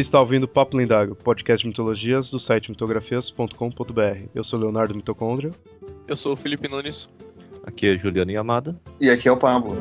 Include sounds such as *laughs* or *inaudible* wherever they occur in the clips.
Você está ouvindo Papo Lendário, podcast de mitologias do site mitografias.com.br. Eu sou Leonardo Mitocôndria. Eu sou o Felipe Nunes. Aqui é Juliana Yamada. E aqui é o Pablo.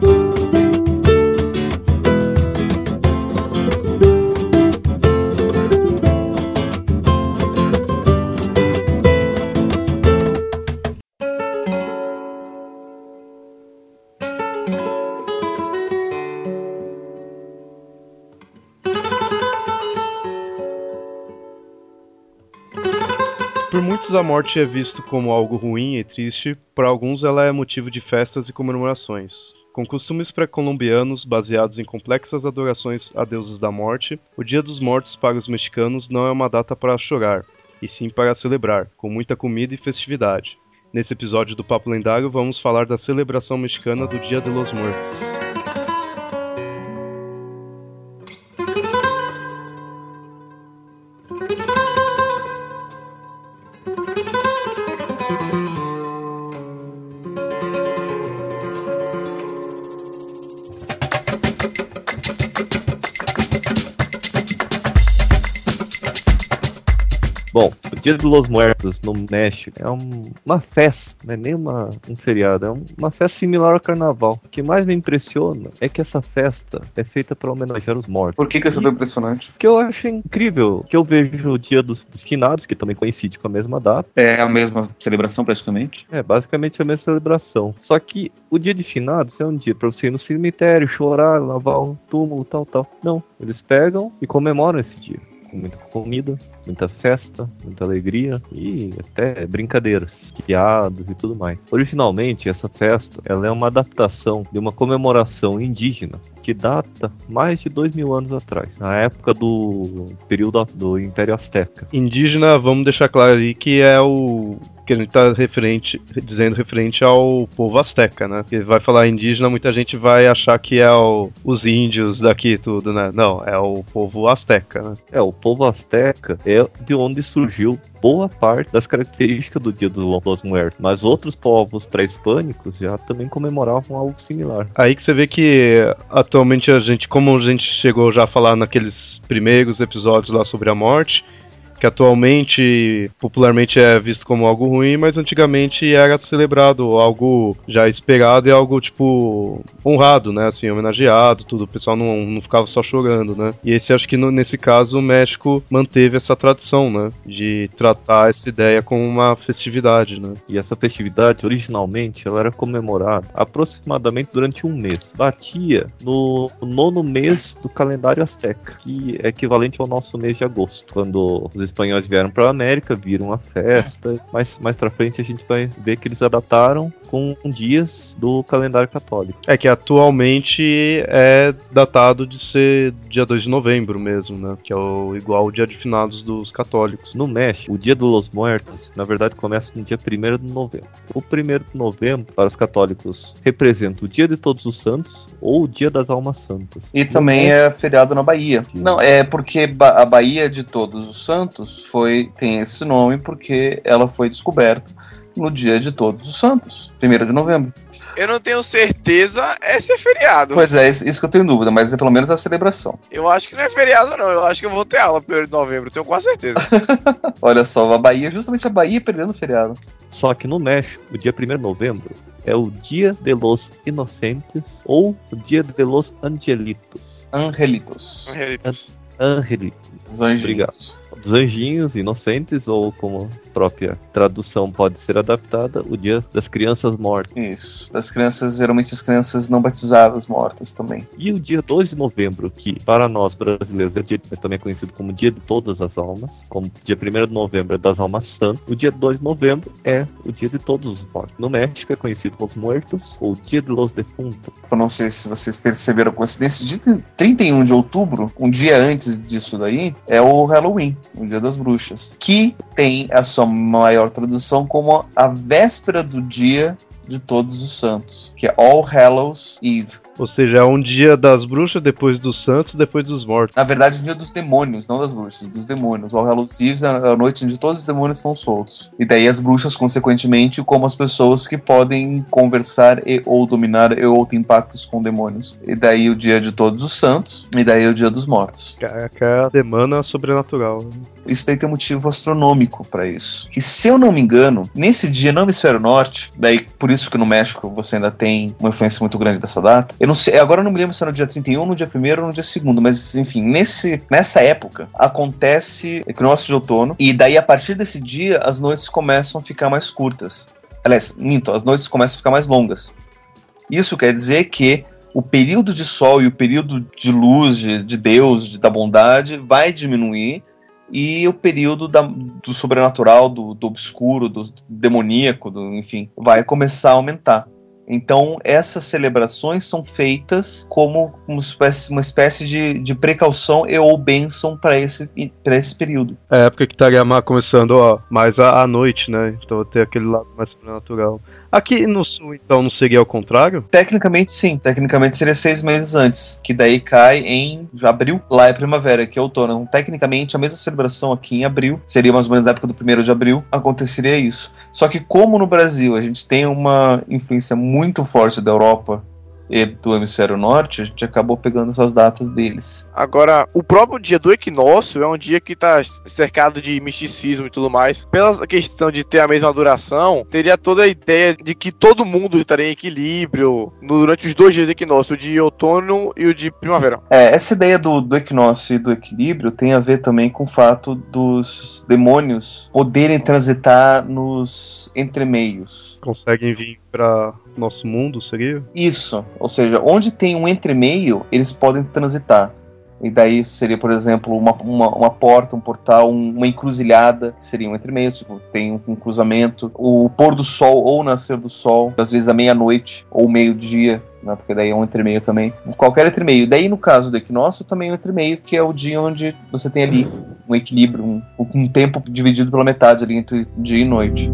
Muitos, a morte é visto como algo ruim e triste, para alguns, ela é motivo de festas e comemorações. Com costumes pré-colombianos baseados em complexas adorações a deuses da morte, o Dia dos Mortos para os mexicanos não é uma data para chorar, e sim para celebrar, com muita comida e festividade. Nesse episódio do Papo Lendário, vamos falar da celebração mexicana do Dia de los Muertos. Bom, o Dia de los Muertos no México é um- uma festa, não é nem uma, um feriado, é um- uma festa similar ao carnaval. O que mais me impressiona é que essa festa é feita para homenagear os mortos. Por que, que isso é tão impressionante? Que eu acho incrível, que eu vejo o Dia dos, dos Finados, que também coincide com a mesma data, É a mesma celebração, praticamente. é basicamente a mesma celebração. Só que o Dia de Finados é um dia para você ir no cemitério, chorar, lavar um túmulo, tal, tal. Não, eles pegam e comemoram esse dia. Muita comida, muita festa, muita alegria e até brincadeiras, piadas e tudo mais. Originalmente, essa festa ela é uma adaptação de uma comemoração indígena que data mais de dois mil anos atrás, na época do período do Império Azteca. Indígena, vamos deixar claro aí que é o que a gente tá referente, dizendo referente ao povo azteca, né? Porque vai falar indígena, muita gente vai achar que é o- os índios daqui tudo, né? Não, é o povo azteca, né? É, o povo azteca é de onde surgiu boa parte das características do Dia dos Los Muertos, mas outros povos pré-hispânicos já também comemoravam algo similar. Aí que você vê que atualmente a gente, como a gente chegou já a falar naqueles primeiros episódios lá sobre a morte, que atualmente popularmente é visto como algo ruim, mas antigamente era celebrado algo já esperado e algo tipo honrado, né? Assim, homenageado, tudo. O pessoal não, não ficava só chorando, né? E esse acho que no- nesse caso o México manteve essa tradição, né? De tratar essa ideia como uma festividade, né? E essa festividade, originalmente, ela era comemorada aproximadamente durante um mês. Batia no nono mês do calendário azteca, que é equivalente ao nosso mês de agosto, quando os espanhóis vieram para a América, viram a festa, mas mais para frente a gente vai ver que eles adaptaram com dias do calendário católico. É que atualmente é datado de ser dia 2 de novembro mesmo, né? Que é o, igual o dia de finados dos católicos. No México, o Dia dos Los Muertos, na verdade, começa no dia 1 de novembro. O 1 de novembro, para os católicos, representa o Dia de Todos os Santos ou o Dia das Almas Santas. E também é feriado na Bahia. Não, é porque Ba- a Bahia de Todos os Santos foi tem esse nome porque ela foi descoberta no dia de Todos os Santos, 1 de novembro. Eu não tenho certeza, esse é feriado. Pois é, isso isso que eu tenho dúvida, mas é pelo menos a celebração. Eu acho que não é feriado, não. Eu acho que eu vou ter aula 1 de novembro, tenho quase certeza. *laughs* Olha só, a Bahia, justamente a Bahia perdendo o feriado. Só que no México, o dia 1 de novembro é o Dia de los Inocentes ou o Dia de los Angelitos. Angelitos. Angelitos. Angelitos. Os anjinhos. Obrigado. Dos anjinhos inocentes, ou como própria tradução pode ser adaptada, o Dia das Crianças Mortas. Isso. Das crianças, geralmente as crianças não batizadas mortas também. E o dia 2 de novembro, que para nós brasileiros é dia, mas também é conhecido como Dia de Todas as Almas, como dia 1 de novembro é das Almas Santas, o dia 2 de novembro é o Dia de Todos os Mortos. No México é conhecido como os Muertos, ou Dia de los Defuntos. Eu não sei se vocês perceberam a coincidência. Dia 31 de outubro, um dia antes disso daí, é o Halloween, o Dia das Bruxas. Que tem a sua maior tradução como a véspera do dia de Todos os Santos, que é All Hallows Eve. Ou seja, é um dia das bruxas, depois dos santos, depois dos mortos. Na verdade, é o dia dos demônios, não das bruxas, dos demônios. All Hallows Eve é a noite onde todos os demônios estão soltos. E daí as bruxas, consequentemente, como as pessoas que podem conversar e ou dominar e ou ter impactos com demônios. E daí o dia de todos os santos, e daí o dia dos mortos. É que é a semana sobrenatural. Isso daí tem um motivo astronômico para isso. Que se eu não me engano, nesse dia no hemisfério norte, daí por isso que no México você ainda tem uma influência muito grande dessa data. Eu não sei, agora eu não me lembro se é no dia 31, no dia 1 ou no dia 2, mas enfim, nesse, nessa época acontece equinócio de outono e daí a partir desse dia as noites começam a ficar mais curtas. Aliás, minto, as noites começam a ficar mais longas. Isso quer dizer que o período de sol e o período de luz de, de Deus, de, da bondade, vai diminuir e o período da- do sobrenatural, do, do obscuro, do demoníaco, do, enfim, vai começar a aumentar. Então, essas celebrações são feitas como uma espécie, uma espécie de, de precaução e ou bênção para esse, esse período. É a época que Tagama começando ó, mais à, à noite, né? Então tem aquele lado mais sobrenatural. Aqui no sul, então, não seria ao contrário? Tecnicamente, sim. Tecnicamente seria seis meses antes, que daí cai em abril. Lá é primavera, que é outono. Então, tecnicamente, a mesma celebração aqui em abril, seria mais ou menos na época do primeiro de abril, aconteceria isso. Só que como no Brasil a gente tem uma influência muito forte da Europa e do hemisfério norte, a gente acabou pegando essas datas deles. Agora, o próprio dia do equinócio é um dia que tá cercado de misticismo e tudo mais. Pela questão de ter a mesma duração, teria toda a ideia de que todo mundo estaria em equilíbrio durante os dois dias do equinócio, o de outono e o de primavera. É, essa ideia do, do equinócio e do equilíbrio tem a ver também com o fato dos demônios poderem transitar nos entremeios. Conseguem vir para nosso mundo, seria? Isso, ou seja, onde tem um entremeio, eles podem transitar. E daí seria, por exemplo, uma, uma, uma porta, um portal, um- uma encruzilhada, que seria um entremeio, tipo, tem um, um cruzamento. O pôr do sol ou o nascer do sol, às vezes à meia-noite ou meio-dia, né, porque daí é um entremeio também. Qualquer entremeio. Daí, no caso do equinócio, também é um entremeio, que é o dia onde você tem ali um equilíbrio, um, um tempo dividido pela metade ali entre dia e noite.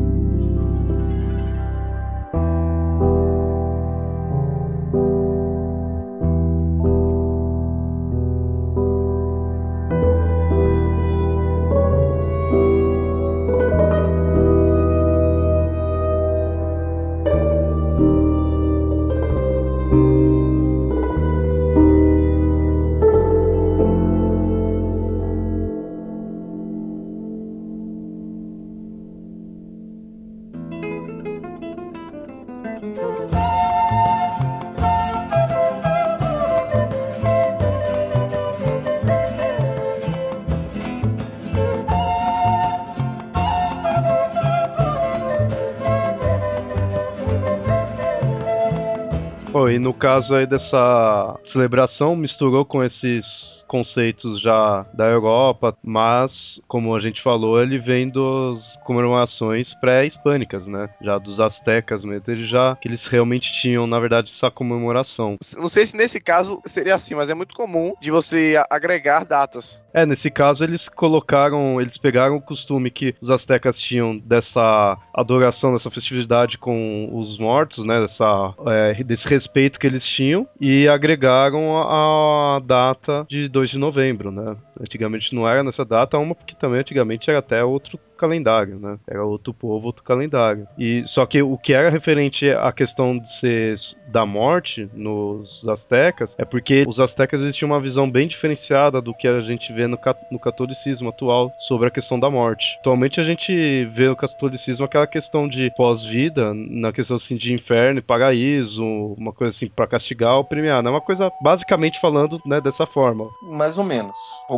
E no caso aí dessa celebração, misturou com esses conceitos já da Europa, mas, como a gente falou, ele vem das comemorações pré-hispânicas, né? Já dos astecas mesmo, eles já, que eles realmente tinham, na verdade, essa comemoração. Não sei se nesse caso seria assim, mas é muito comum de você agregar datas. É, nesse caso eles colocaram, eles pegaram o costume que os astecas tinham dessa adoração, dessa festividade com os mortos, né, dessa, é, desse respeito que eles tinham, e agregaram a, a data de 2 de novembro, né. Antigamente não era nessa data, uma porque também antigamente era até outro calendário, né? Era outro povo, outro calendário. E só que o que era referente à questão de ser da morte nos astecas é porque os astecas eles tinham uma visão bem diferenciada do que a gente vê no, no catolicismo atual sobre a questão da morte. Atualmente a gente vê no catolicismo aquela questão de pós-vida, na questão assim de inferno e paraíso, uma coisa assim para castigar ou premiar, não é uma coisa basicamente falando, né, dessa forma. Mais ou menos,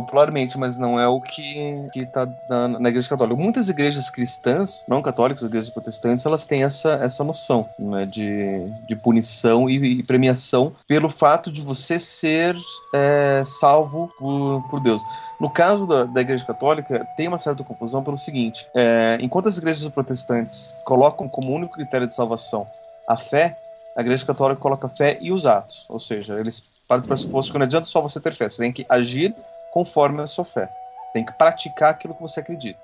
popularmente, mas não é o que, que tá na, na igreja católica. Muitas igrejas cristãs, não católicas, igrejas protestantes, elas têm essa, essa noção né, de, de punição e, e premiação pelo fato de você ser é, salvo por, por Deus. No caso da, da Igreja Católica, tem uma certa confusão pelo seguinte: é, enquanto as igrejas protestantes colocam como único critério de salvação a fé, a Igreja Católica coloca a fé e os atos. Ou seja, eles partem do pressuposto que não adianta só você ter fé, você tem que agir conforme a sua fé. Você tem que praticar aquilo que você acredita.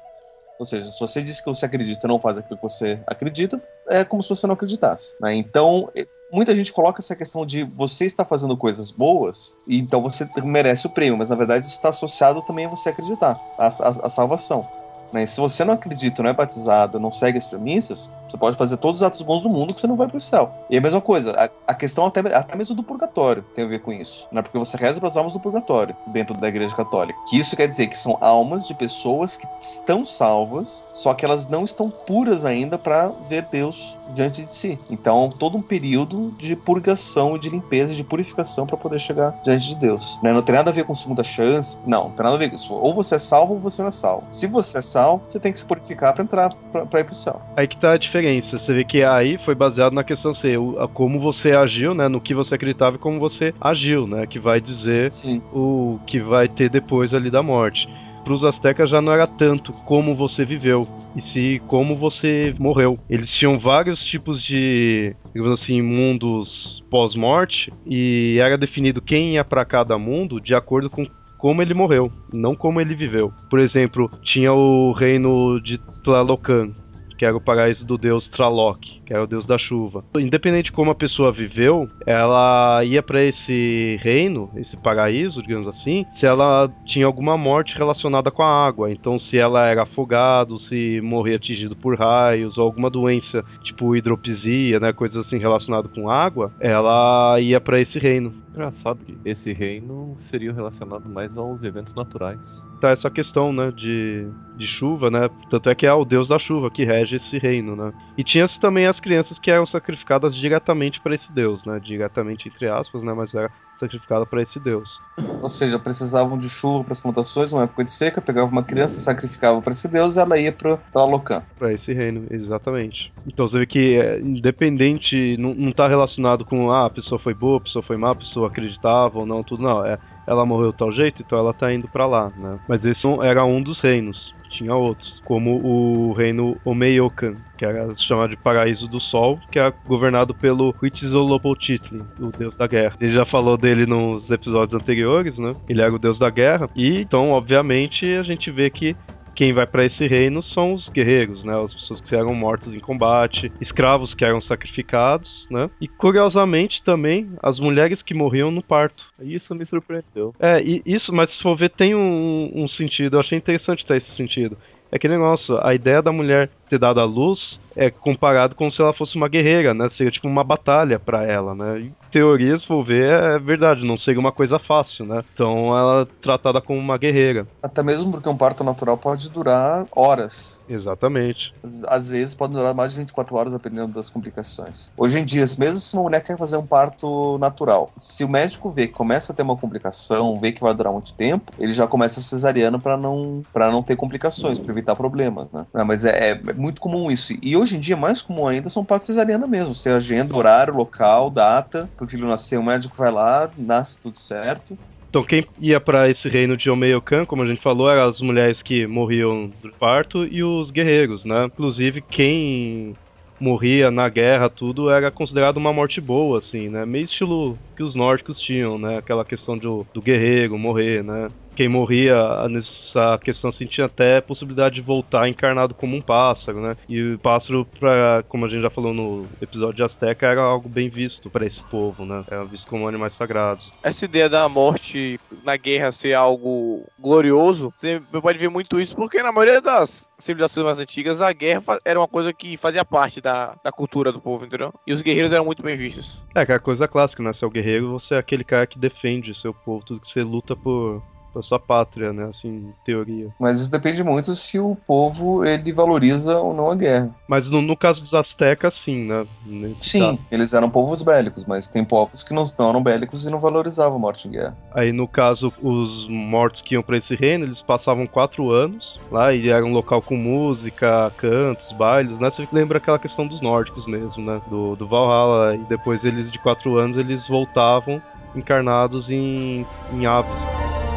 Ou seja, se você diz que você acredita e não faz aquilo que você acredita, é como se você não acreditasse. né? Então, muita gente coloca essa questão de você está fazendo coisas boas, e então você merece o prêmio, mas na verdade isso está associado também a você acreditar, a, salvação. Né? Se você não acredita, não é batizado, não segue as premissas, você pode fazer todos os atos bons do mundo que você não vai para o céu. E é a mesma coisa, a, a, questão até, até mesmo do purgatório tem a ver com isso. Né? Porque você reza para as almas do purgatório dentro da igreja católica. Que isso quer dizer que são almas de pessoas que estão salvas, só que elas não estão puras ainda para ver Deus diante de si. Então, todo um período de purgação, de limpeza, de purificação para poder chegar diante de Deus. Né? Não tem nada a ver com segunda chance, não, não tem nada a ver com isso. Ou você é salvo ou você não é salvo. Se você é você tem que se purificar para entrar, para ir pro céu. Aí que tá a diferença. Você vê que aí foi baseado na questão ser o, como você agiu, né? No que você acreditava e como você agiu, né? Que vai dizer Sim. o que vai ter depois ali da morte para os astecas já não era tanto como você viveu, e se como você morreu. Eles tinham vários tipos de, digamos assim, mundos pós-morte, e era definido quem ia para cada mundo de acordo com como ele morreu, não como ele viveu. Por exemplo, tinha o reino de Tlalocan, que era o paraíso do deus Traloc, que era o deus da chuva. Independente de como a pessoa viveu, ela ia para esse reino, esse paraíso, digamos assim, se ela tinha alguma morte relacionada com a água. Então, se ela era afogado, se morria atingido por raios ou alguma doença, tipo hidropisia, né, coisas assim relacionadas com água, ela ia para esse reino. Engraçado que esse reino seria relacionado mais aos eventos naturais. Tá essa questão, né, de, de chuva, né? Tanto é que é o deus da chuva que rege esse reino, né? E tinha também as crianças que eram sacrificadas diretamente para esse deus, né? Diretamente entre aspas, né? Mas era sacrificada para esse deus. Ou seja, precisavam de chuva para as plantações, uma época de seca, pegava uma criança, sacrificava para esse deus e ela ia para Tlalocan. Para esse reino, exatamente. Então você vê que é, independente, não, não tá relacionado com ah, a pessoa foi boa, a pessoa foi má, a pessoa acreditava ou não, tudo não. É, ela morreu de tal jeito, então ela tá indo para lá, né? Mas esse era um dos reinos tinha outros, como o reino Omeiokan, que era chamado de Paraíso do Sol, que era governado pelo Huitzilopochtli, o deus da guerra. Ele já falou dele nos episódios anteriores, né? Ele era o deus da guerra, e então, obviamente, a gente vê que quem vai para esse reino são os guerreiros, né? As pessoas que eram mortas em combate, escravos que eram sacrificados, né? E curiosamente também as mulheres que morriam no parto. Isso me surpreendeu. É, e isso, mas se for ver, tem um, um sentido. Eu achei interessante ter esse sentido. É que negócio, a ideia da mulher ter dado a luz é comparado com se ela fosse uma guerreira, né? Seria tipo uma batalha para ela, né? Em teoria, se for ver, é verdade, não seria uma coisa fácil, né? Então ela é tratada como uma guerreira. Até mesmo porque um parto natural pode durar horas. Exatamente. Às, às vezes pode durar mais de 24 horas, dependendo das complicações. Hoje em dia, mesmo se uma mulher quer fazer um parto natural, se o médico vê que começa a ter uma complicação, vê que vai durar muito tempo, ele já começa a cesariana para não, pra não ter complicações, para evitar problemas, né? Não, mas é, é muito comum isso. E hoje em dia, mais comum ainda, são partos cesariana mesmo. Você agenda horário, local, data, pro filho nascer, o médico vai lá, nasce tudo certo. Então quem ia para esse reino de Omeiocan, como a gente falou, eram as mulheres que morriam do parto e os guerreiros, né? Inclusive quem morria na guerra, tudo era considerado uma morte boa, assim, né? Meio estilo que os nórdicos tinham, né? Aquela questão do, do guerreiro morrer, né? quem morria nessa questão assim tinha até possibilidade de voltar encarnado como um pássaro, né? E o pássaro, pra, como a gente já falou no episódio de Azteca, era algo bem visto para esse povo, né? Era visto como animais sagrados. Essa ideia da morte na guerra ser algo glorioso, você pode ver muito isso porque na maioria das civilizações mais antigas, a guerra era uma coisa que fazia parte da, da cultura do povo, entendeu? E os guerreiros eram muito bem vistos. É, aquela coisa clássica, né? Se é o guerreiro, você é aquele cara que defende seu povo, tudo que você luta por, da sua pátria, né? Assim, em teoria. Mas isso depende muito se o povo ele valoriza ou não a guerra. Mas no, no caso dos astecas, sim, né? Nesse sim, caso. eles eram povos bélicos, mas tem povos que não, não eram bélicos e não valorizavam a morte em guerra. Aí no caso, os mortos que iam para esse reino, eles passavam quatro anos lá e era um local com música, cantos, bailes, né? Você lembra aquela questão dos nórdicos mesmo, né? Do, do Valhalla. E depois eles, de quatro anos, eles voltavam encarnados em, em aves.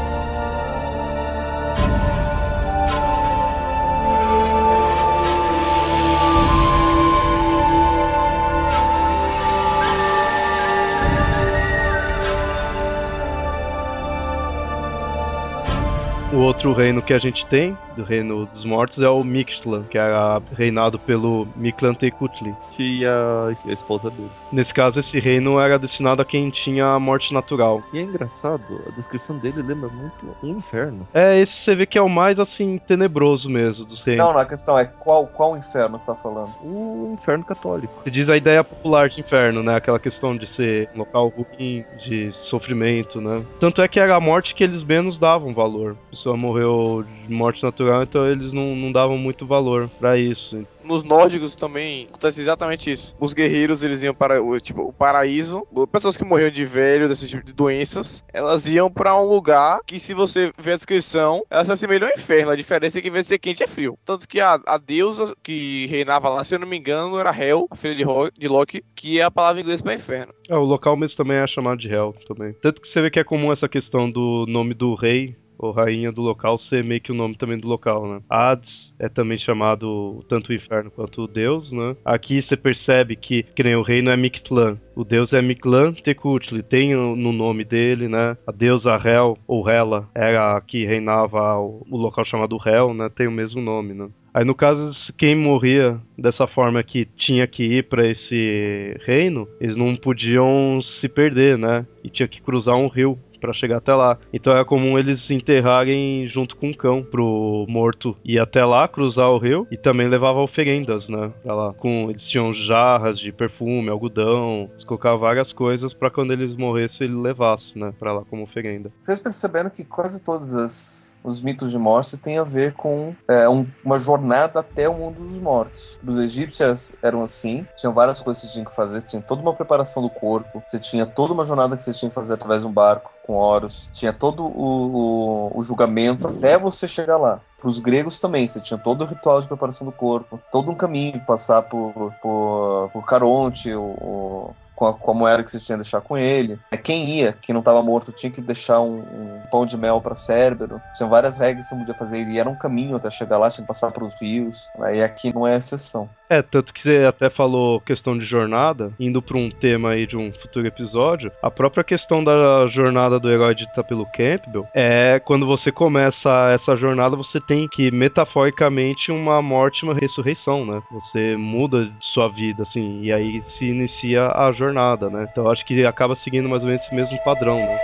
O outro reino que a gente tem, do reino dos mortos, é o Mictlan, que era reinado pelo Miklan Tekutli. E a, a esposa dele. Nesse caso, esse reino era destinado a quem tinha a morte natural. E é engraçado, a descrição dele lembra muito um inferno. É, esse você vê que é o mais, assim, tenebroso mesmo dos reinos. Não, não, a questão é qual, qual inferno você tá falando? O inferno católico. Se diz a ideia popular de inferno, né? Aquela questão de ser um local ruim, de sofrimento, né? Tanto é que era a morte que eles menos davam valor. A pessoa morreu de morte natural, então eles não, não davam muito valor pra isso. Nos nórdicos também acontece exatamente isso. Os guerreiros, eles iam para o, tipo, o paraíso. Pessoas que morriam de velho, desse tipo de doenças, elas iam para um lugar que, se você ver a descrição, elas se assemelham ao inferno. A diferença é que, em vez de ser quente, é frio. Tanto que a, a deusa que reinava lá, se eu não me engano, era Hel, a filha de, de Loki, que é a palavra inglesa para inferno. É, o local mesmo também é chamado de Hell também. Tanto que você vê que é comum essa questão do nome do rei ou rainha do local ser meio que o nome também do local, né? Hades é também chamado tanto o inferno quanto o deus, né? Aqui você percebe que, que nem o reino é Mictlan. O deus é Mictlan Tekutli, tem no nome dele, né? A deusa Hel, ou Hela, era a que reinava o, o local chamado Hel, né? Tem o mesmo nome, né? Aí no caso, quem morria dessa forma que tinha que ir para esse reino, eles não podiam se perder, né? E tinha que cruzar um rio para chegar até lá. Então é comum eles se enterrarem junto com o cão pro morto ir até lá, cruzar o rio e também levava oferendas, né, pra lá. Com, eles tinham jarras de perfume, algodão, eles colocavam várias coisas para quando eles morressem ele levasse, né, para lá como oferenda. Vocês perceberam que quase todas as os mitos de morte têm a ver com é, um, uma jornada até o mundo dos mortos. Os egípcios eram assim, tinham várias coisas que você tinha que fazer, tinha toda uma preparação do corpo, você tinha toda uma jornada que você tinha que fazer através de um barco com Horus, tinha todo o, o, o julgamento até você chegar lá. Para os gregos também, você tinha todo o ritual de preparação do corpo, todo um caminho, passar por, por, por Caronte, o, o com a, com a, moeda que você tinha que deixar com ele. É, quem ia, quem não estava morto, tinha que deixar um, um pão de mel para Cérbero. Tinha várias regras que você podia fazer e era um caminho até chegar lá, tinha que passar pelos rios. Aí aqui não é exceção. É, tanto que você até falou questão de jornada, indo para um tema aí de um futuro episódio, a própria questão da jornada do herói dita pelo Campbell é quando você começa essa jornada, você tem que, metaforicamente, uma morte uma ressurreição, né? Você muda sua vida, assim, e aí se inicia a jornada, né? Então acho que acaba seguindo mais ou menos esse mesmo padrão, né?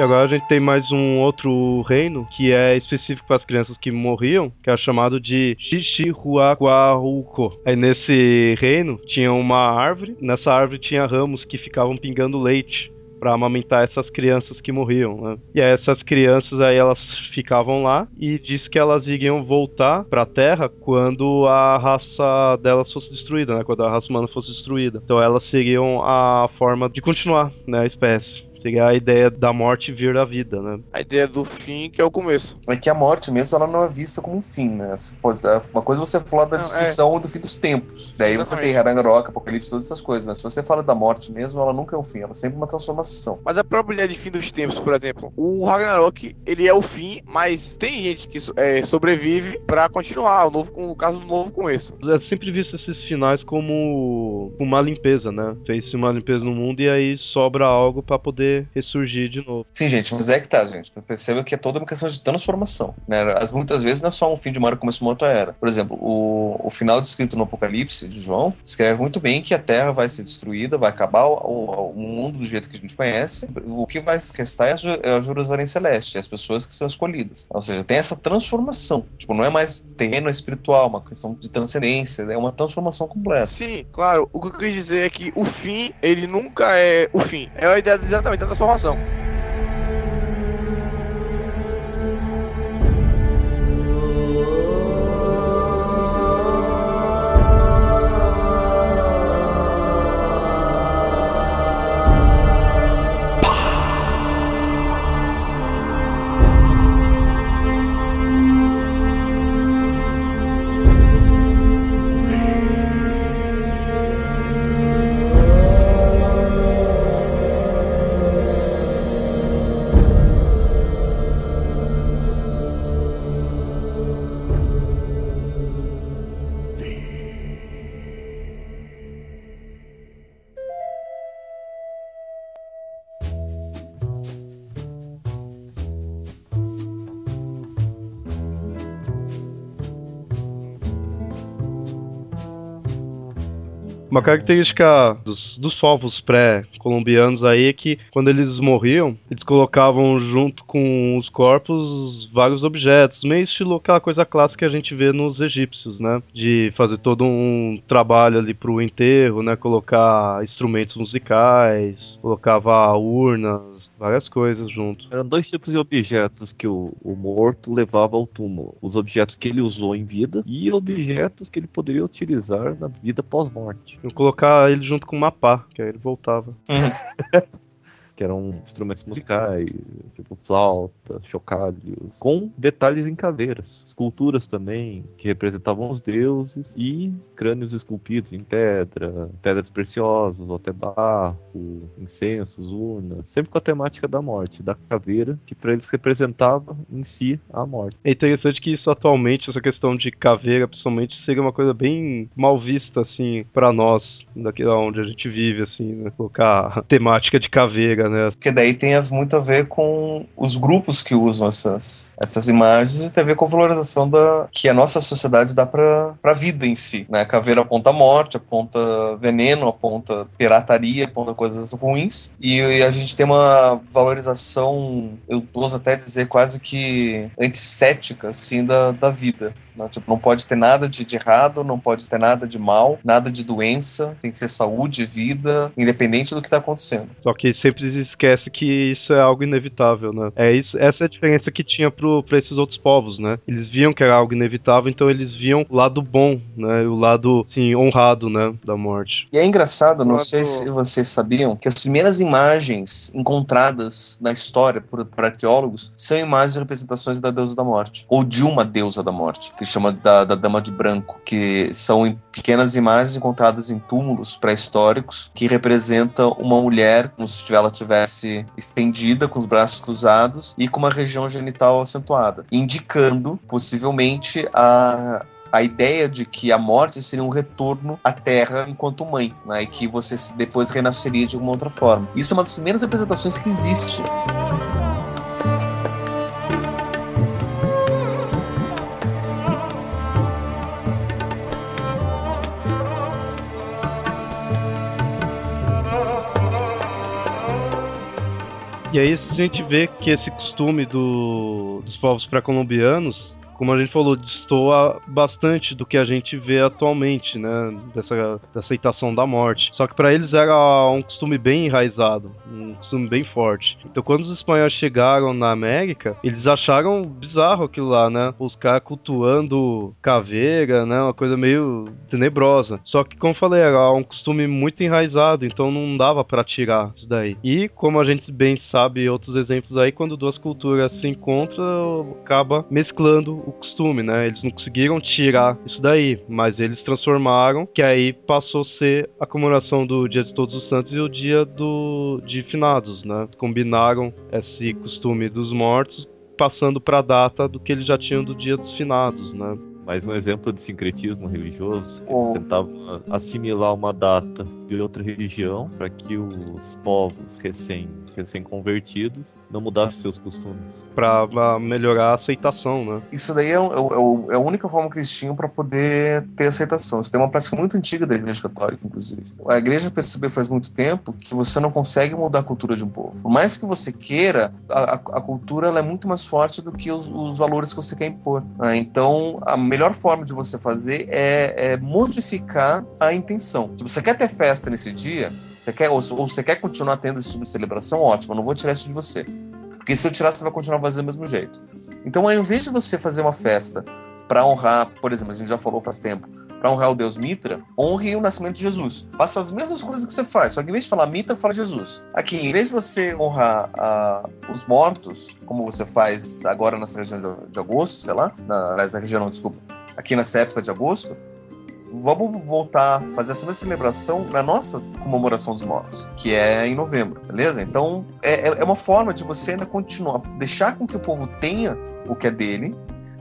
E agora a gente tem mais um outro reino que é específico para as crianças que morriam, que é chamado de Xixihuaguahuco. Aí nesse reino tinha uma árvore, nessa árvore tinha ramos que ficavam pingando leite para amamentar essas crianças que morriam, né? E aí essas crianças aí elas ficavam lá e diz que elas iriam voltar para a Terra quando a raça delas fosse destruída, né? Quando a raça humana fosse destruída. Então elas seriam a forma de continuar, né, a espécie. Seria a ideia da morte vir à vida, né? A ideia do fim, que é o começo. É que a morte mesmo, ela não é vista como um fim, né? Uma coisa é você falar da Não, destruição ou do fim dos tempos. Daí você tem Exatamente. Ragnarok, Apocalipse, todas essas coisas. Mas se você fala da morte mesmo, ela nunca é um fim. Ela é sempre uma transformação. Mas a própria ideia de fim dos tempos, por exemplo, o Ragnarok, ele é o fim, mas tem gente que é, sobrevive pra continuar, o novo, no caso do novo começo. É sempre visto esses finais como uma limpeza, né? Fez-se uma limpeza no mundo e aí sobra algo para poder ressurgir de novo. Sim, gente, mas é que tá, gente. Perceba que é toda uma questão de transformação. Né? As, muitas vezes não é só um fim de uma era começo de uma outra era. Por exemplo, o, o final descrito no Apocalipse de João descreve muito bem que a Terra vai ser destruída, vai acabar o, o, o mundo do jeito que a gente conhece. O que vai restar é a, é a Jerusalém Celeste, as pessoas que são escolhidas. Ou seja, tem essa transformação. Tipo, não é mais terreno é espiritual, uma questão de transcendência, é uma transformação completa. Sim, claro, o que eu quis dizer é que o fim, ele nunca é o fim. É a ideia exatamente transformação. Uma característica dos, dos povos pré-colombianos aí é que quando eles morriam, eles colocavam junto com os corpos vários objetos, meio estilo aquela coisa clássica que a gente vê nos egípcios, né? De fazer todo um trabalho ali pro enterro, né? Colocar instrumentos musicais, colocava urnas, várias coisas junto. Eram dois tipos de objetos que o, o morto levava ao túmulo: os objetos que ele usou em vida e objetos que ele poderia utilizar na vida pós-morte. Eu colocar ele junto com uma pá, que aí ele voltava. *laughs* que eram instrumentos musicais, tipo flauta, chocalhos, com detalhes em caveiras, esculturas também que representavam os deuses e crânios esculpidos em pedra, pedras preciosas, ou até barro, incensos, urnas, sempre com a temática da morte, da caveira, que para eles representava em si a morte. É interessante que isso atualmente, essa questão de caveira, principalmente, seria uma coisa bem mal vista, assim, para nós, daqui onde a gente vive, assim, né? Colocar temática de caveira, né? Porque daí tem muito a ver com os grupos que usam essas, essas imagens e tem a ver com a valorização da, que a nossa sociedade dá para a vida em si. Né? A caveira aponta morte, aponta veneno, aponta pirataria, aponta coisas ruins. E, e a gente tem uma valorização, eu ouso até dizer quase que antissética assim, da, da vida. Né? Tipo, não pode ter nada de, de, errado, não pode ter nada de mal, nada de doença, tem que ser saúde, vida, independente do que está acontecendo. Só que sempre esquece que isso é algo inevitável, né? É isso, essa é a diferença que tinha para esses outros povos, né? Eles viam que era algo inevitável, então eles viam o lado bom, né? O lado, assim, honrado, né? Da morte. E é engraçado, não sei se vocês sabiam, que as primeiras imagens encontradas na história por, por arqueólogos são imagens de representações da deusa da morte, ou de uma deusa da morte, que chama da, da Dama de Branco, que são pequenas imagens encontradas em túmulos pré-históricos que representam uma mulher como se ela tivesse estendida com os braços cruzados e com uma região genital acentuada, indicando possivelmente a a ideia de que a morte seria um retorno à Terra enquanto mãe, né, e que você depois renasceria de alguma outra forma. Isso é uma das primeiras representações que existe. E aí a gente vê que esse costume do, dos povos pré-colombianos como a gente falou, destoa bastante do que a gente vê atualmente, né? Dessa, dessa aceitação da morte. Só que para eles era um costume bem enraizado, um costume bem forte. Então quando os espanhóis chegaram na América, eles acharam bizarro aquilo lá, né? Os caras cultuando caveira, né? Uma coisa meio tenebrosa. Só que, como eu falei, era um costume muito enraizado, então não dava para tirar isso daí. E, como a gente bem sabe, outros exemplos aí, quando duas culturas se encontram, acaba mesclando o costume, né? Eles não conseguiram tirar isso daí, mas eles transformaram, que aí passou a ser a comemoração do Dia de Todos os Santos e o Dia do de Finados, né? Combinaram esse costume dos mortos passando para a data do que eles já tinham do Dia dos Finados, né? Mais um exemplo de sincretismo religioso. Eles oh. tentavam assimilar uma data de outra religião para que os povos recém recém-convertidos não mudassem seus costumes. Para melhorar a aceitação, né? Isso daí é, é, é, a única forma que eles tinham para poder ter aceitação. Isso tem uma prática muito antiga da Igreja Católica, inclusive. A Igreja percebeu faz muito tempo que você não consegue mudar a cultura de um povo. Por mais que você queira, a, a cultura é muito mais forte do que os, os valores que você quer impor. Né? Então, a melhor forma de você fazer é, é modificar a intenção. Se você quer ter festa nesse dia, você quer, ou, ou, você quer continuar tendo esse tipo de celebração? Ótimo, eu não vou tirar isso de você. Porque se eu tirar, você vai continuar fazendo do mesmo jeito. Então, ao invés de você fazer uma festa para honrar, por exemplo, a gente já falou faz tempo, para honrar o deus Mitra, honre o nascimento de Jesus. Faça as mesmas coisas que você faz, só que em vez de falar Mitra, fala Jesus. Aqui, em vez de você honrar os mortos, como você faz agora nessa região de, de agosto, sei lá, na, na região, não, desculpa, aqui nessa época de agosto, vamos voltar a fazer essa mesma celebração na nossa comemoração dos mortos, que é em novembro, beleza? Então é, é, é uma forma de você ainda continuar, deixar com que o povo tenha o que é dele,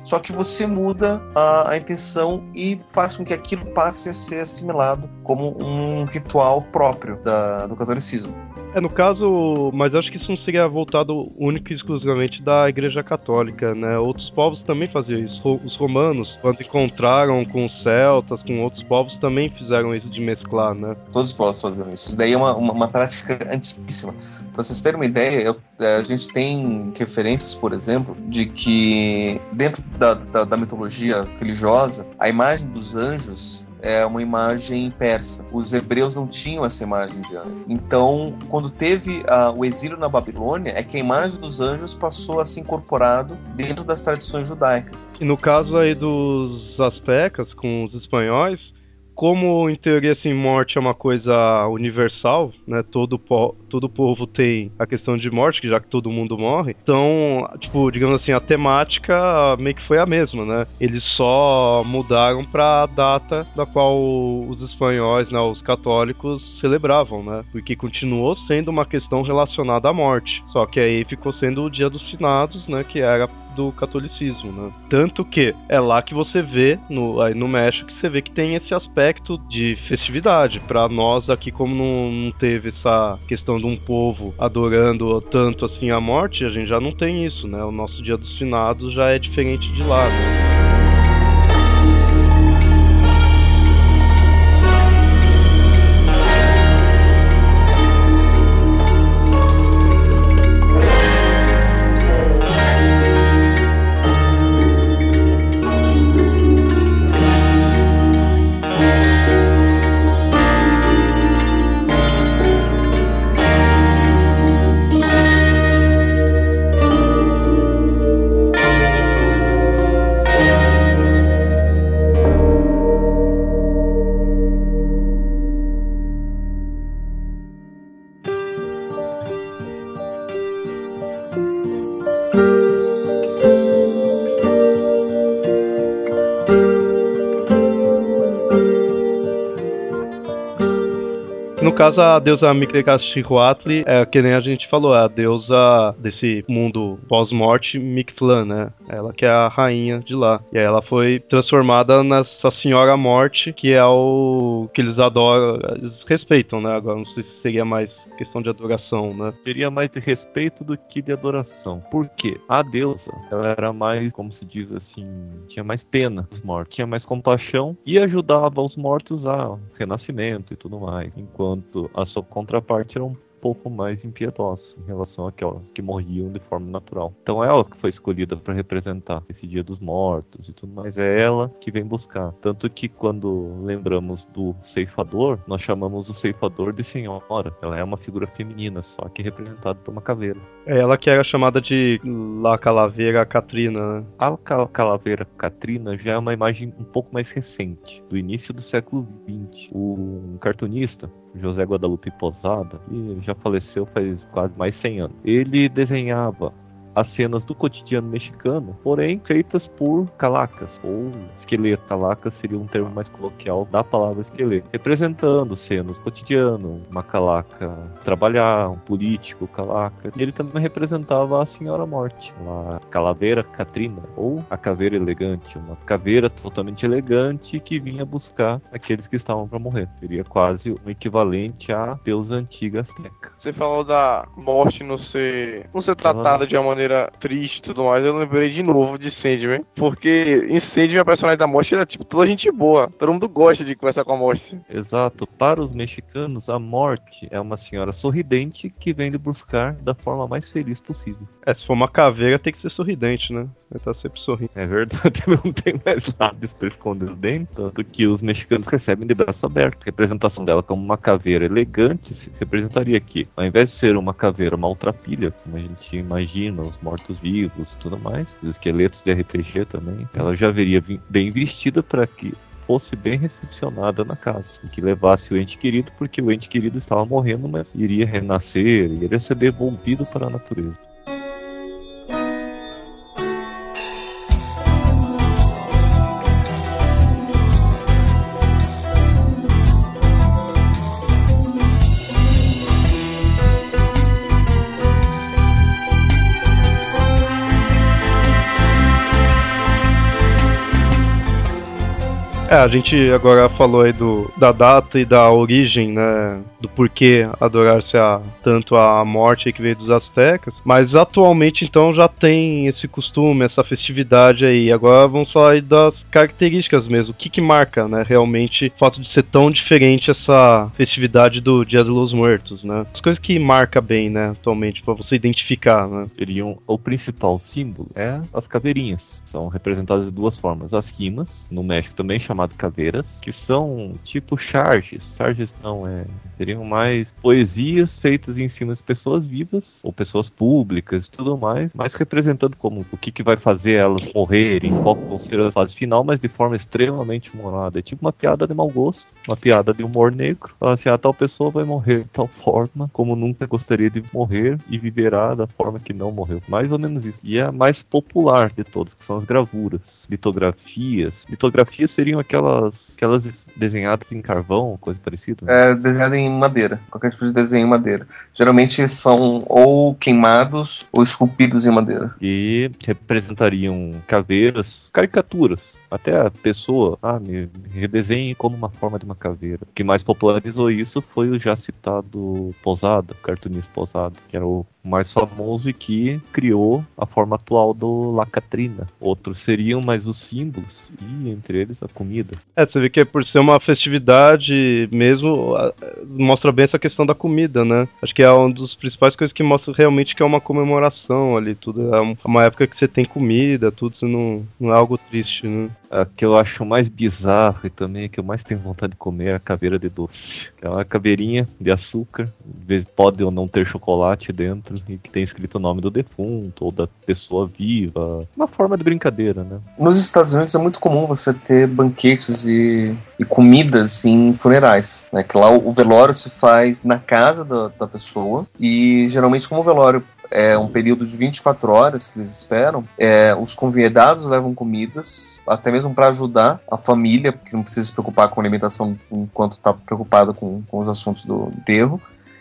só que você muda a, a, intenção e faz com que aquilo passe a ser assimilado como um ritual próprio da, do catolicismo. É, no caso, mas acho que isso não seria voltado único e exclusivamente da Igreja Católica, né? Outros povos também faziam isso. Os romanos, quando encontraram com os celtas, com outros povos, também fizeram isso de mesclar, né? Todos os povos faziam isso. Daí é uma, uma, uma prática antiquíssima. Pra vocês terem uma ideia, eu, é, a gente tem referências, por exemplo, de que dentro da, da, da mitologia religiosa, a imagem dos anjos é uma imagem persa. Os hebreus não tinham essa imagem de anjo. Então, quando teve uh, o exílio na Babilônia, é que a imagem dos anjos passou a ser incorporado dentro das tradições judaicas. E no caso aí dos astecas com os espanhóis, como em teoria assim morte é uma coisa universal, né? Todo po todo povo tem a questão de morte, já que todo mundo morre. Então, tipo, digamos assim, a temática meio que foi a mesma, né? Eles só mudaram para a data da qual os espanhóis, né, os católicos celebravam, né? Porque continuou sendo uma questão relacionada à morte. Só que aí ficou sendo o Dia dos Finados, né, que era do catolicismo, né? Tanto que é lá que você vê, no, aí no México, que você vê que tem esse aspecto de festividade. Para nós aqui, como não, não, teve essa questão de um povo adorando tanto assim a morte, a gente já não tem isso, né? O nosso Dia dos Finados já é diferente de lá, né? Caso, a deusa Mictlantecuhtli é que nem a gente falou, é a deusa desse mundo pós-morte Mictlan, né? Ela que é a rainha de lá. E aí ela foi transformada nessa senhora morte, que é o que eles adoram, eles respeitam, né? Agora não sei se seria mais questão de adoração, né? Seria mais de respeito do que de adoração. Por quê? A deusa, ela era mais, como se diz assim, tinha mais pena dos mortos, tinha mais compaixão e ajudava os mortos a renascimento e tudo mais. Enquanto a sua contraparte era um pouco mais impiedosa em relação àquelas que morriam de forma natural. Então é ela que foi escolhida para representar esse Dia dos Mortos e tudo mais. É ela que vem buscar. Tanto que quando lembramos do ceifador, nós chamamos o ceifador de senhora. Ela é uma figura feminina, só que representada por uma caveira. É ela que era chamada de La Calaveira Catrina, né? A Calaveira Catrina já é uma imagem um pouco mais recente, do início do século XX. O cartunista, José Guadalupe Posada, que já faleceu faz quase mais 100 anos. Ele desenhava as cenas do cotidiano mexicano, porém feitas por calacas ou esqueleto. Calacas seria um termo mais coloquial da palavra esqueleto, representando cenas cotidiano, uma calaca trabalhar, um político calaca. Ele também representava a Senhora Morte, a calaveira Catrina ou a caveira elegante, uma caveira totalmente elegante que vinha buscar aqueles que estavam para morrer. Seria quase um equivalente à deusa antiga azteca. Você falou da morte não ser, não ser tratada de uma maneira maneira triste e tudo mais, eu lembrei de novo de Sandman. Porque em Sandman, a personagem da morte era tipo toda gente boa. Todo mundo gosta de conversar com a morte. Exato. Para os mexicanos, a morte é uma senhora sorridente que vem lhe buscar da forma mais feliz possível. É, se for uma caveira, tem que ser sorridente, né? Ele tá sempre sorrindo. É verdade, *laughs* não tem mais lábios pra esconder os dentes. Tanto que os mexicanos recebem de braço aberto. A representação dela como uma caveira elegante se representaria aqui. Ao invés de ser uma caveira maltrapilha, como a gente imagina, os mortos-vivos tudo mais, os esqueletos de RPG também, ela já veria bem vestida para que fosse bem recepcionada na casa, que levasse o ente querido, porque o ente querido estava morrendo, mas iria renascer, iria ser devolvido para a natureza. É, a gente agora falou aí do, da data e da origem, né? Do porquê adorar-se a, tanto a morte que veio dos astecas. Mas atualmente, então, já tem esse costume, essa festividade aí. Agora vamos falar aí das características mesmo. O que que marca, né? Realmente, o fato de ser tão diferente essa festividade do Dia dos Muertos, né? As coisas que marca bem, né? Atualmente, para você identificar, né? Seriam o principal símbolo é as caveirinhas. São representadas de duas formas. As rimas, no México também chamado caveiras, que são tipo charges. Charges não é. Seriam mais poesias feitas em cima de pessoas vivas ou pessoas públicas e tudo mais, mas representando como o que, que vai fazer elas morrerem, qual vão ser as fases final, mas de forma extremamente humorada. É tipo uma piada de mau gosto, uma piada de humor negro. Fala assim, a ah, tal pessoa vai morrer de tal forma como nunca gostaria de morrer e viverá da forma que não morreu. Mais ou menos isso. E é a mais popular de todos, que são as gravuras, litografias. Litografias seriam aquelas, aquelas desenhadas em carvão, coisa parecida? É, desenhada em madeira. Qualquer tipo de desenho em madeira. Geralmente são ou queimados ou esculpidos em madeira. E representariam caveiras, caricaturas até a pessoa, ah, me redesenhe como uma forma de uma caveira. O que mais popularizou isso foi o já citado Posada, cartunista Posada, que era o mais famoso e que criou a forma atual do Lacatrina. Outros seriam mais os símbolos e entre eles a comida. É, você vê que é por ser uma festividade mesmo, mostra bem essa questão da comida, né? Acho que é uma das principais coisas que mostra realmente que é uma comemoração ali, tudo. É uma época que você tem comida, tudo, isso não, não é algo triste, né? A que eu acho mais bizarro e também que eu mais tenho vontade de comer é a caveira de doce. É uma caveirinha de açúcar, pode ou não ter chocolate dentro, e que tem escrito o nome do defunto ou da pessoa viva. Uma forma de brincadeira, né? Nos Estados Unidos é muito comum você ter banquetes e, e comidas em funerais. Né? Que lá o velório se faz na casa da, da pessoa, e geralmente, como o velório é um período de 24 horas que eles esperam. É, os convidados levam comidas, até mesmo para ajudar a família, porque não precisa se preocupar com alimentação enquanto está preocupado com, com os assuntos do enterro.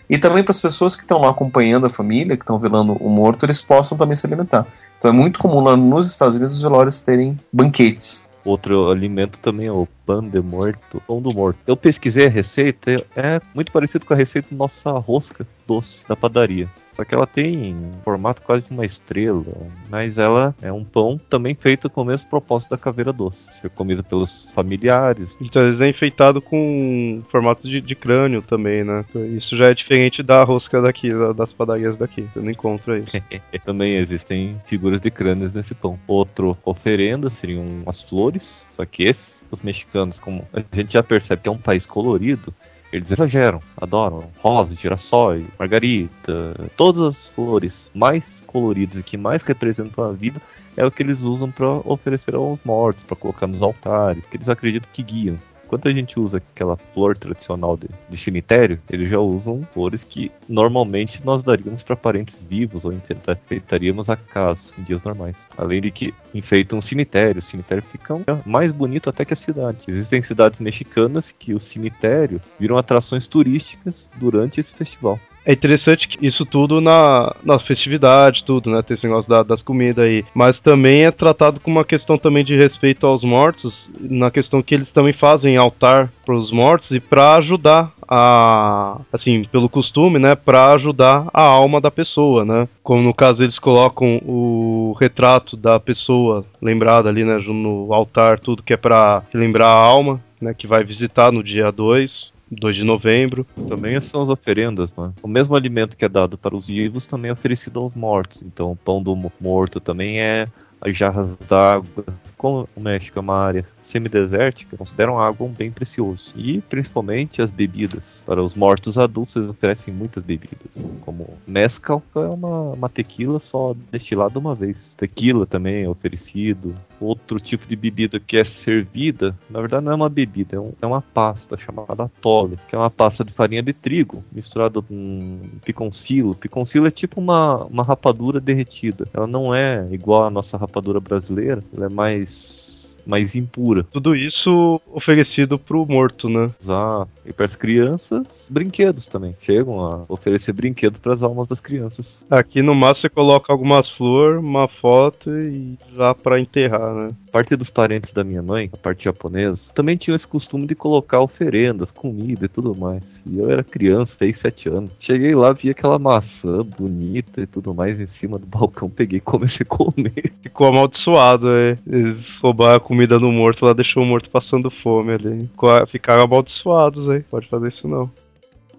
E também para as pessoas que estão lá acompanhando a família, que estão velando o morto, eles possam também se alimentar. Então é muito comum lá nos Estados Unidos os velórios terem banquetes. Outro alimento também é o pão de morto, pão do morto. Eu pesquisei a receita, é muito parecido com a receita da nossa rosca doce da padaria. Só que ela tem um formato quase de uma estrela, mas ela é um pão também feito com o mesmo propósito da caveira doce, ser comida pelos familiares. Então eles é enfeitado com formato de, de, crânio também, né? Isso já é diferente da rosca daqui, das padarias daqui. Você não encontra isso. *laughs* também existem figuras de crânios nesse pão. Outro oferenda seriam as flores, só que esses, os mexicanos, como a gente já percebe que é um país colorido, eles exageram, adoram rosas, girassóis, margarita, todas as flores mais coloridas e que mais representam a vida é o que eles usam para oferecer aos mortos, para colocar nos altares, que eles acreditam que guiam. Quando a gente usa aquela flor tradicional de, de cemitério, eles já usam flores que normalmente nós daríamos para parentes vivos ou enfeitaríamos a casa em dias normais. Além de que enfeitam um cemitério, o cemitério fica mais bonito até que a cidade. Existem cidades mexicanas que o cemitério viram atrações turísticas durante esse festival. É interessante que isso tudo na, na festividade, tudo, né? Tem esse negócio da, das comidas aí. Mas também é tratado com uma questão também de respeito aos mortos, na questão que eles também fazem altar para os mortos e para ajudar a, assim, pelo costume, né, para ajudar a alma da pessoa, né? Como no caso eles colocam o retrato da pessoa lembrada ali, né, no altar, tudo que é para lembrar a alma, né, que vai visitar no dia 2 2 de novembro. Também são as oferendas, né? O mesmo alimento que é dado para os vivos também é oferecido aos mortos. Então, o pão do morto também é as jarras d'água. Como o México é uma área semidesértica, consideram a água um bem precioso. E principalmente as bebidas. Para os mortos adultos, eles oferecem muitas bebidas, como Mescal, que é uma, uma tequila só destilada uma vez. Tequila também é oferecido. Outro tipo de bebida que é servida, na verdade não é uma bebida, é, um, é uma pasta chamada atole, que é uma pasta de farinha de trigo misturada com piconcilo. Piconcilo é tipo uma, uma rapadura derretida. Ela não é igual à nossa rapadura brasileira, ela é mais mais impura. Tudo isso oferecido pro morto, né? Exato. E para as crianças, brinquedos também. Chegam a oferecer brinquedos para as almas das crianças. Aqui no máximo você coloca algumas flores, uma foto e já para enterrar, né? Parte dos parentes da minha mãe, a parte japonesa, também tinha esse costume de colocar oferendas, comida e tudo mais. E eu era criança, 6, 7 anos. Cheguei lá, vi aquela maçã bonita e tudo mais em cima do balcão, peguei e comecei a comer. *laughs* Ficou amaldiçoado, é. Eles roubaram a comida do morto, lá deixou o morto passando fome ali. Ficaram amaldiçoados aí. Pode fazer isso não.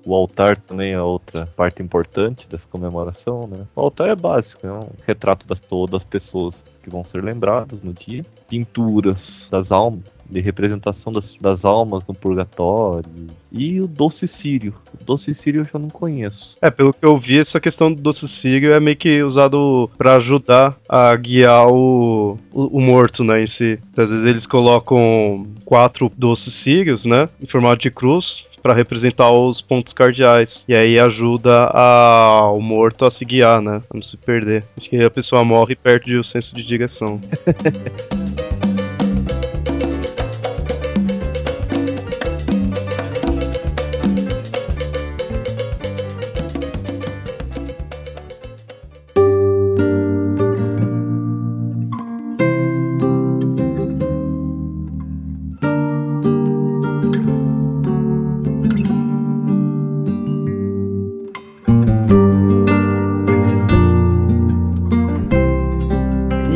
O altar também é outra parte importante dessa comemoração, né? O altar é básico, é um retrato das todas as pessoas que vão ser lembradas no dia. Pinturas das almas, de representação das, das almas no purgatório. E o doce sírio. O doce sírio eu já não conheço. É, pelo que eu vi, essa questão do doce sírio é meio que usado pra ajudar a guiar o, o, o morto, né, em si. Às vezes eles colocam quatro doces sírios, né, em formato de cruz, pra representar os pontos cardeais. E aí ajuda a, o morto a se guiar, né, a não se perder. Acho que a pessoa morre e perde o senso de direção. *laughs*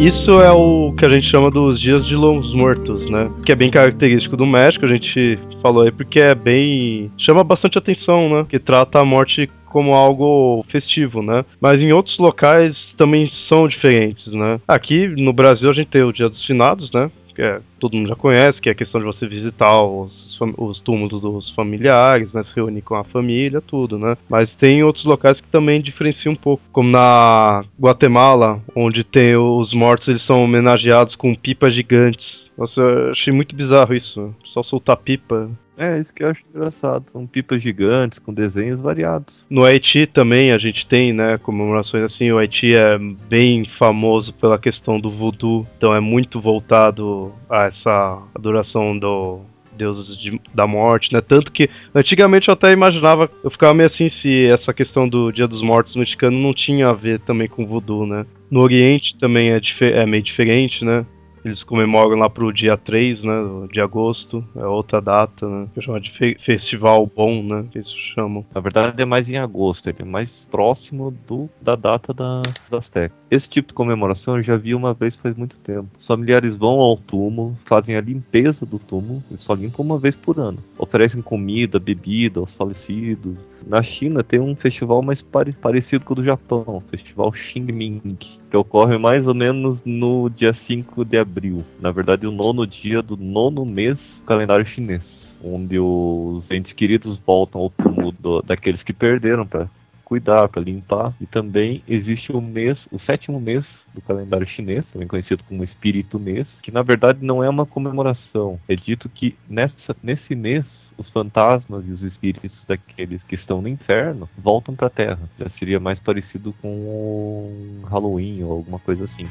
Isso é o que a gente chama dos dias de Los Mortos, né? Que é bem característico do México, a gente falou aí porque é bem. chama bastante atenção, né? Que trata a morte como algo festivo, né? Mas em outros locais também são diferentes, né? Aqui no Brasil a gente tem o Dia dos Finados, né? Que é, todo mundo já conhece, que é a questão de você visitar os, os túmulos dos familiares, né? Se reunir com a família, tudo, né? Mas tem outros locais que também diferenciam um pouco, como na Guatemala, onde tem os mortos, eles são homenageados com pipas gigantes. Nossa, eu achei muito bizarro isso. Só soltar pipa. É, isso que eu acho engraçado. São pipas gigantes com desenhos variados. No Haiti também a gente tem, né, comemorações assim. O Haiti é bem famoso pela questão do voodoo, então é muito voltado a essa adoração do deus de- da morte, né? Tanto que antigamente eu até imaginava, eu ficava meio assim se essa questão do Dia dos Mortos mexicano não tinha a ver também com voodoo, né? No Oriente também é, é meio diferente, né? Eles comemoram lá pro dia 3, né, de agosto, é outra data, né, que chama de fe- festival bom, né, que eles chamam. Na verdade é mais em agosto, ele é mais próximo do, da data da, das Aztecas. Esse tipo de comemoração eu já vi uma vez faz muito tempo. Os familiares vão ao túmulo, fazem a limpeza do túmulo, eles só limpam uma vez por ano. Oferecem comida, bebida aos falecidos. Na China tem um festival mais pare- parecido com o do Japão, o Festival Xingming, que ocorre mais ou menos no dia 5 de abril. Na verdade, o nono dia do nono mês do calendário chinês, onde os entes queridos voltam ao túmulo do- daqueles que perderam para cuidar, para limpar. E também existe o mês, o sétimo mês do calendário chinês, também conhecido como Espírito Mês, que na verdade não é uma comemoração. É dito que nessa, nesse mês os fantasmas e os espíritos daqueles que estão no inferno voltam para a Terra. Já seria mais parecido com Halloween ou alguma coisa assim.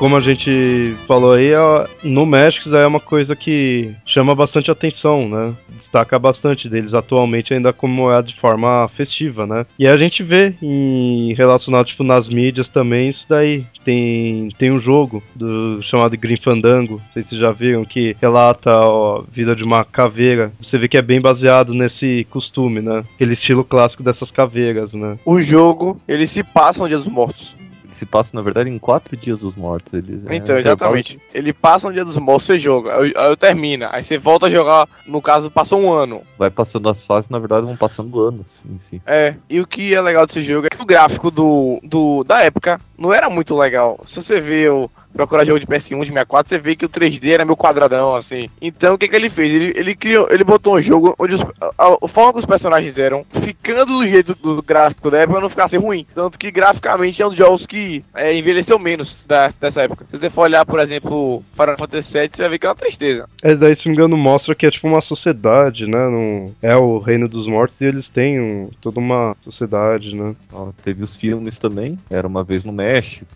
Como a gente falou aí, no México é uma coisa que chama bastante atenção, né? Destaca bastante deles atualmente ainda como é de forma festiva, né? E a gente vê em relacionado tipo nas mídias também isso daí. Tem tem um jogo do chamado Green Fandango, não sei se vocês já viram que relata ó, a vida de uma caveira. Você vê que é bem baseado nesse costume, né? Aquele estilo clássico dessas caveiras, né? O jogo, ele se passa no Dia dos Mortos. Se passa, na verdade, em quatro dias dos mortos. Eles, é Então, um exatamente. Ele passa no Dia dos Mortos, você joga. Aí, aí termina. Aí você volta a jogar. No caso, passou um ano. Vai passando as fases, na verdade, vão passando anos em si. É, e o que é legal desse jogo é que o gráfico do, do da época não era muito legal. Se você vê o procurar jogo de PS1, de 64, você vê que o 3D era meio quadradão, assim. Então, o que que ele fez? Ele, ele criou, ele botou um jogo onde os, a, a forma que os personagens eram, ficando do jeito do, do gráfico da época, não ficasse ruim. Tanto que, graficamente, é um dos jogos que é, envelheceu menos da, dessa época. Se você for olhar, por exemplo, Final Fantasy VII, você vai ver que é uma tristeza. É, daí, se não me engano, mostra que é tipo uma sociedade, né? Não, é o reino dos mortos e eles têm um, toda uma sociedade, né? Ó, teve os filmes também. Era uma vez no México,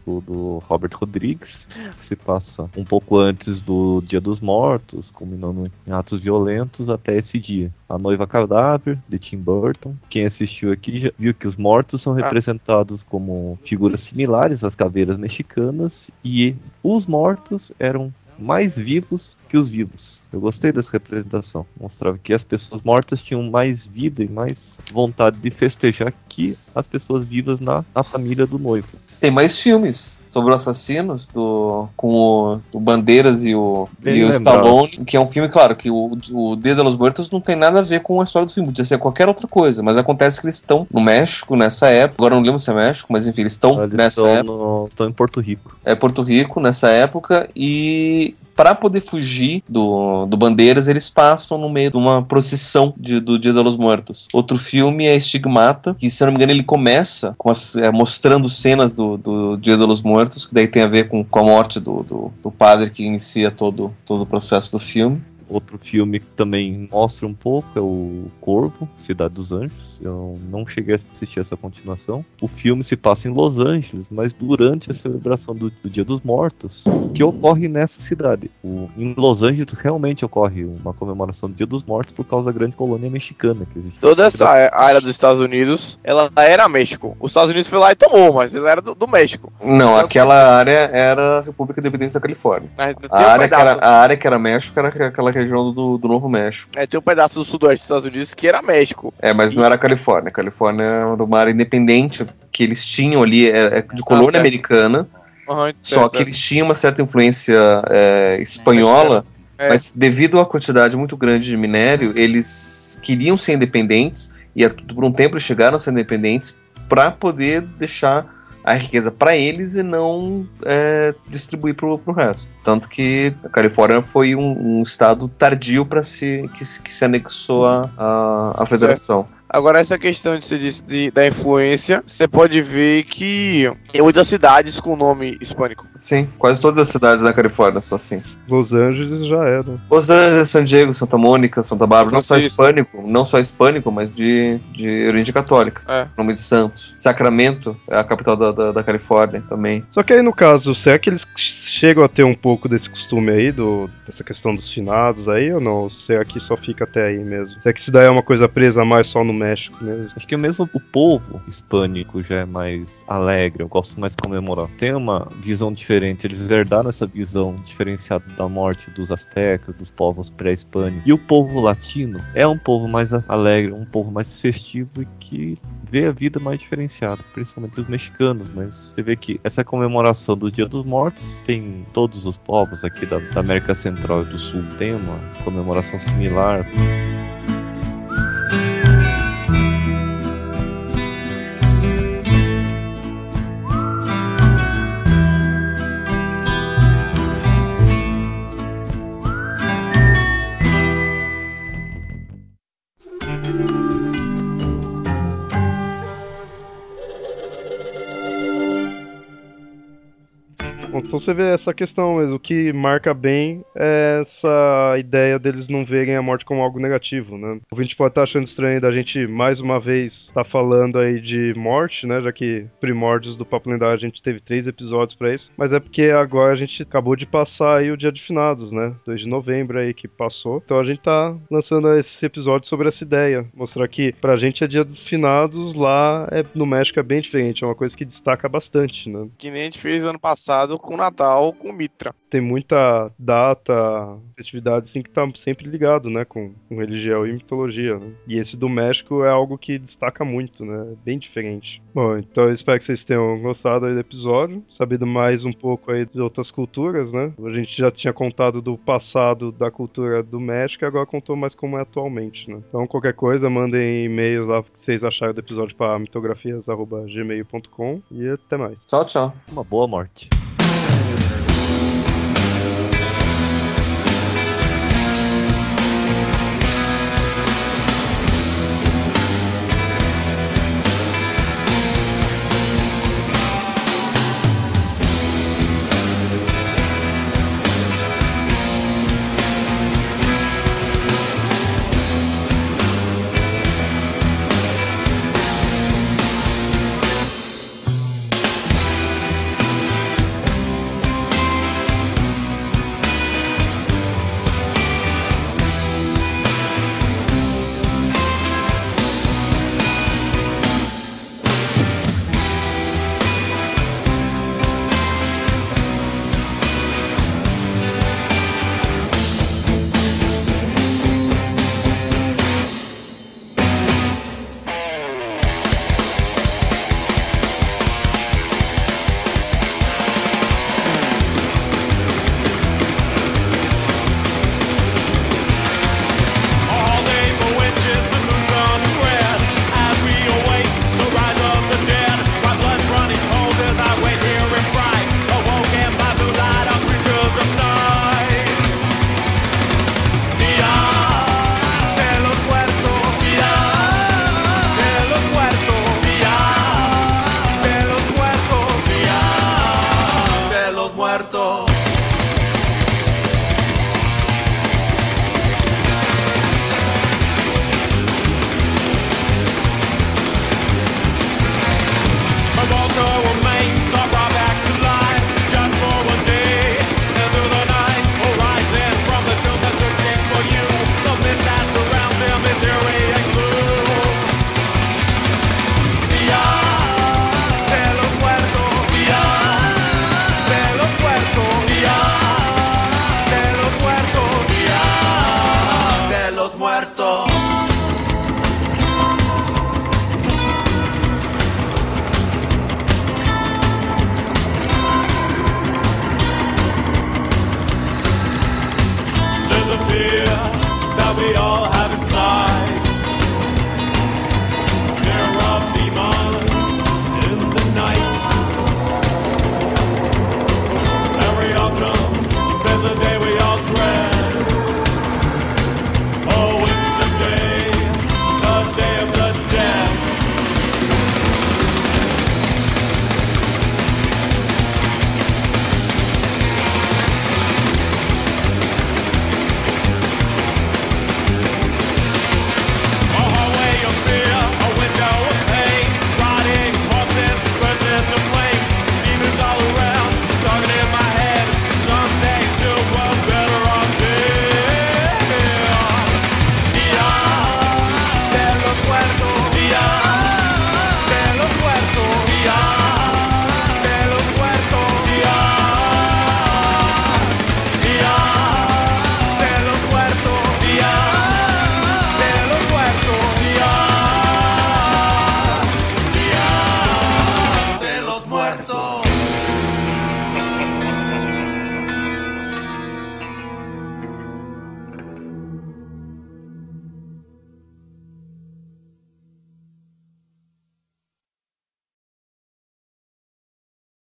do Robert Rodrigues, que se passa um pouco antes do Dia dos Mortos, culminando em atos violentos até esse dia. A Noiva Cadáver, de Tim Burton. Quem assistiu aqui já viu que os mortos são representados como figuras similares às caveiras mexicanas e os mortos eram mais vivos que os vivos. Eu gostei dessa representação. Mostrava que as pessoas mortas tinham mais vida e mais vontade de festejar que as pessoas vivas na, na família do noivo. Tem mais filmes sobre os assassinos do com o, o Bandeiras e o, Bem e o. Stallone, que é um filme, claro, que o, o Dia de los Muertos não tem nada a ver com a história do filme, podia ser qualquer outra coisa, mas acontece que eles estão no México nessa época, agora não lembro se é México, mas enfim, eles estão Eles nessa estão, época, no- estão em Porto Rico. é Porto Rico nessa época e para poder fugir do, do Bandeiras, eles passam no meio de uma procissão de- do Dia dos Mortos. Outro filme é Estigmata, que se eu não me engano ele começa com as- é, mostrando cenas do, do Dia dos Mortos, que daí tem a ver com, com a morte do, do, do padre que inicia todo, todo o processo do filme. Outro filme que também mostra um pouco é o Corvo, Cidade dos Anjos. Eu não cheguei a assistir essa continuação. O filme se passa em Los Angeles, mas durante a celebração do, do Dia dos Mortos, que ocorre nessa cidade. O- em Los Angeles realmente ocorre uma comemoração do Dia dos Mortos por causa da grande colônia mexicana que existe. Toda essa área dos Estados Unidos, ela era México. Os Estados Unidos foi lá e tomou, mas ela era do, do México. Não, aquela área era República Independente da Califórnia. A área, era, a área que era México era aquela região do, do Novo México. é, tem um pedaço do sudoeste dos Estados Unidos que era México. É, mas não era a Califórnia. Califórnia era uma área independente que eles tinham ali, é, é de colônia certo. americana, Aham, só que eles tinham uma certa influência é, espanhola, É. mas devido à quantidade muito grande de minério, eles queriam ser independentes e por um tempo eles chegaram a ser independentes para poder deixar a riqueza para eles e não é, distribuir para o resto. Tanto que a Califórnia foi um, um estado tardio para se que, se- que se anexou à federação. Agora, essa questão de, você disse de- da influência, você pode ver que tem muitas cidades com nome hispânico. Sim, quase todas as cidades da Califórnia são assim. Los Angeles já era. Los Angeles, San Diego, Santa Mônica, Santa Bárbara, não só hispânico, não só hispânico, mas de, de origem católica. É. Nome de Santos. Sacramento é a capital da, da, da Califórnia também. Só que aí no caso, será que eles chegam a ter um pouco desse costume aí, do, dessa questão dos finados aí, ou não? Ou será que só fica até aí mesmo? Será que isso daí é uma coisa presa mais só no México mesmo? Acho que mesmo o povo hispânico já é mais alegre, eu gosto mais de comemorar. Tem uma visão diferente, eles herdaram essa visão diferenciada da morte dos astecas, dos povos pré-hispânicos. E o povo latino é um povo mais alegre, um povo mais festivo e que vê a vida mais diferenciada, principalmente os mexicanos. Mas você vê que essa comemoração do Dia dos Mortos tem todos os povos aqui da, da América Central e do Sul tem uma comemoração similar. Então você vê essa questão mesmo, o que marca bem é essa ideia deles não verem a morte como algo negativo, né? O ouvinte pode estar achando estranho da gente, mais uma vez, estar falando aí de morte, né? Já que primórdios do Papo Lendário a gente teve três episódios pra isso, mas é porque agora a gente acabou de passar aí o Dia de Finados, né? 2 de novembro aí que passou. Então a gente tá lançando esse episódio sobre essa ideia, mostrar que pra gente é Dia de Finados, lá é, no México é bem diferente, é uma coisa que destaca bastante, né? Que nem a gente fez ano passado com Natal com Mitra. Tem muita data, festividade assim que tá sempre ligado, né, com, com religião e mitologia. Né? E esse do México é algo que destaca muito, né? Bem diferente. Bom, então eu espero que vocês tenham gostado aí do episódio, sabido mais um pouco aí de outras culturas, né? A gente já tinha contado do passado da cultura do México e agora contou mais como é atualmente, né? Então qualquer coisa, mandem e-mails lá que vocês acharam do episódio para mitografias.gmail.com e até mais. Tchau, tchau. Uma boa morte.